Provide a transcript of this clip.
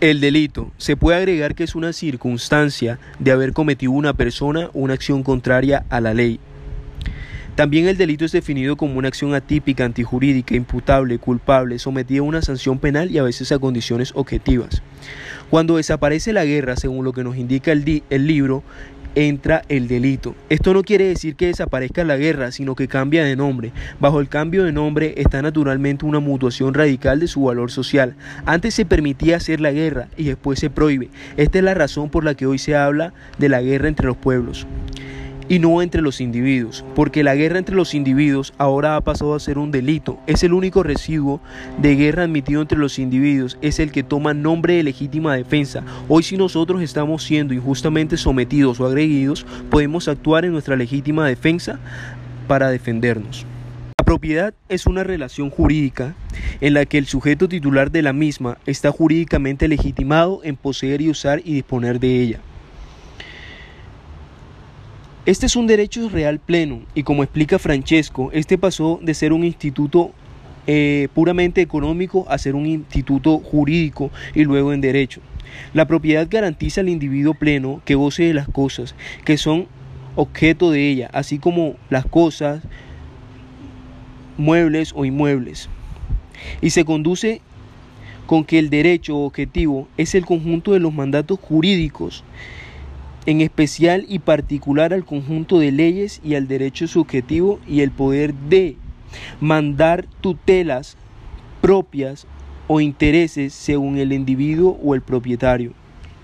El delito se puede agregar que es una circunstancia de haber cometido una persona una acción contraria a la ley. También el delito es definido como una acción atípica, antijurídica, imputable, culpable, sometida a una sanción penal y a veces a condiciones objetivas. Cuando desaparece la guerra, según lo que nos indica el, el libro, entra el delito. Esto no quiere decir que desaparezca la guerra, sino que cambia de nombre. Bajo el cambio de nombre está naturalmente una mutuación radical de su valor social. Antes se permitía hacer la guerra y después se prohíbe. Esta es la razón por la que hoy se habla de la guerra entre los pueblos y no entre los individuos, porque la guerra entre los individuos ahora ha pasado a ser un delito. Es el único residuo de guerra admitido entre los individuos, es el que toma nombre de legítima defensa. Hoy si nosotros estamos siendo injustamente sometidos o agredidos, podemos actuar en nuestra legítima defensa para defendernos. La propiedad es una relación jurídica en la que el sujeto titular de la misma está jurídicamente legitimado en poseer y usar y disponer de ella. Este es un derecho real pleno y como explica Francesco, este pasó de ser un instituto eh, puramente económico a ser un instituto jurídico y luego en derecho. La propiedad garantiza al individuo pleno que goce de las cosas que son objeto de ella, así como las cosas, muebles o inmuebles. Y se conduce con que el derecho objetivo es el conjunto de los mandatos jurídicos en especial y particular al conjunto de leyes y al derecho subjetivo y el poder de mandar tutelas propias o intereses según el individuo o el propietario.